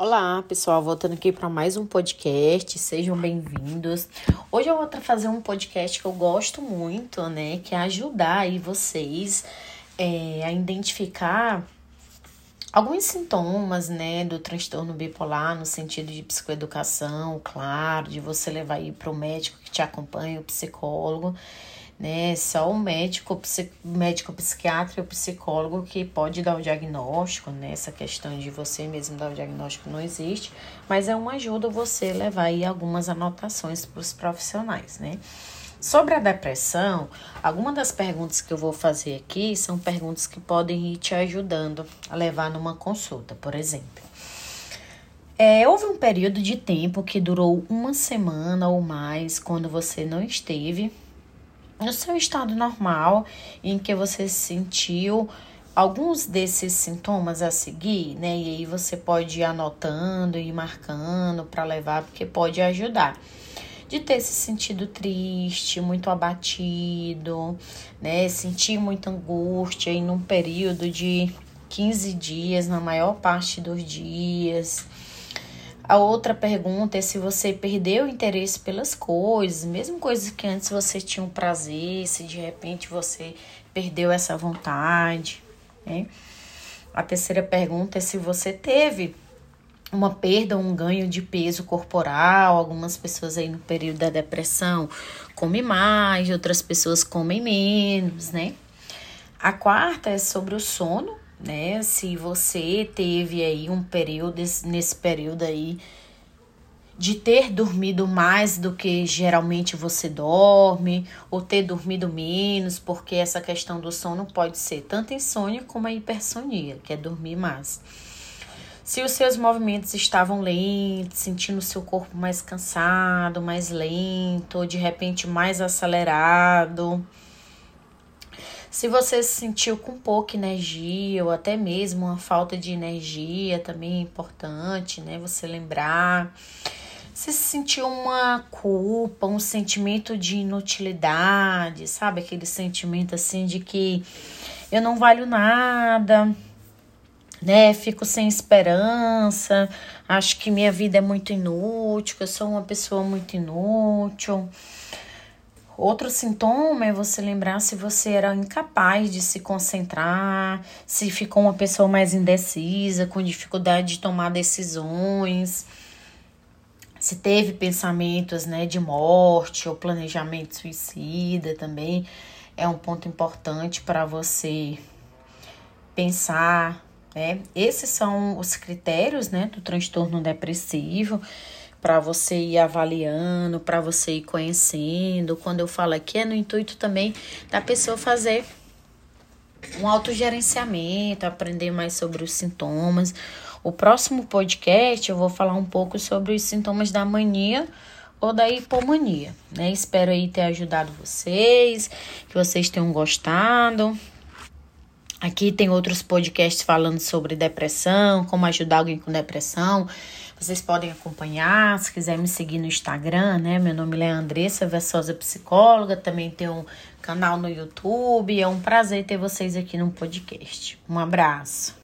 Olá, pessoal, voltando aqui para mais um podcast, sejam bem-vindos. Hoje eu vou fazer um podcast que eu gosto muito, né, que é ajudar aí vocês é, a identificar alguns sintomas, né, do transtorno bipolar no sentido de psicoeducação, claro, de você levar aí para o médico que te acompanha, o psicólogo né? Só o médico, médico psiquiatra e o psicólogo que pode dar o diagnóstico, né? Essa questão de você mesmo dar o diagnóstico não existe, mas é uma ajuda você levar aí algumas anotações para os profissionais, né? Sobre a depressão, algumas das perguntas que eu vou fazer aqui são perguntas que podem ir te ajudando a levar numa consulta, por exemplo. É, houve um período de tempo que durou uma semana ou mais quando você não esteve no seu estado normal, em que você sentiu alguns desses sintomas a seguir, né? E aí você pode ir anotando e marcando para levar, porque pode ajudar. De ter se sentido triste, muito abatido, né? Sentir muita angústia em um período de 15 dias, na maior parte dos dias a outra pergunta é se você perdeu o interesse pelas coisas, mesmo coisas que antes você tinha um prazer, se de repente você perdeu essa vontade, né? A terceira pergunta é se você teve uma perda, um ganho de peso corporal. Algumas pessoas aí no período da depressão comem mais, outras pessoas comem menos, né? A quarta é sobre o sono, né? Se você teve aí um período, nesse período aí, de ter dormido mais do que geralmente você dorme, ou ter dormido menos, porque essa questão do sono pode ser tanto insônia como a hipersonia, que é dormir mais. Se os seus movimentos estavam lentos, sentindo o seu corpo mais cansado, mais lento, ou de repente mais acelerado se você se sentiu com pouca energia ou até mesmo uma falta de energia, também é importante, né? Você lembrar. Se sentiu uma culpa, um sentimento de inutilidade, sabe? Aquele sentimento assim de que eu não valho nada, né? Fico sem esperança, acho que minha vida é muito inútil, que eu sou uma pessoa muito inútil. Outro sintoma é você lembrar se você era incapaz de se concentrar, se ficou uma pessoa mais indecisa, com dificuldade de tomar decisões, se teve pensamentos né, de morte ou planejamento suicida também. É um ponto importante para você pensar. Né? Esses são os critérios né, do transtorno depressivo para você ir avaliando, para você ir conhecendo. Quando eu falo aqui, é no intuito também da pessoa fazer um autogerenciamento, aprender mais sobre os sintomas. O próximo podcast eu vou falar um pouco sobre os sintomas da mania ou da hipomania, né? Espero aí ter ajudado vocês, que vocês tenham gostado. Aqui tem outros podcasts falando sobre depressão, como ajudar alguém com depressão. Vocês podem acompanhar, se quiser me seguir no Instagram, né? Meu nome é Andressa Versosa Psicóloga, também tem um canal no YouTube. É um prazer ter vocês aqui no podcast. Um abraço.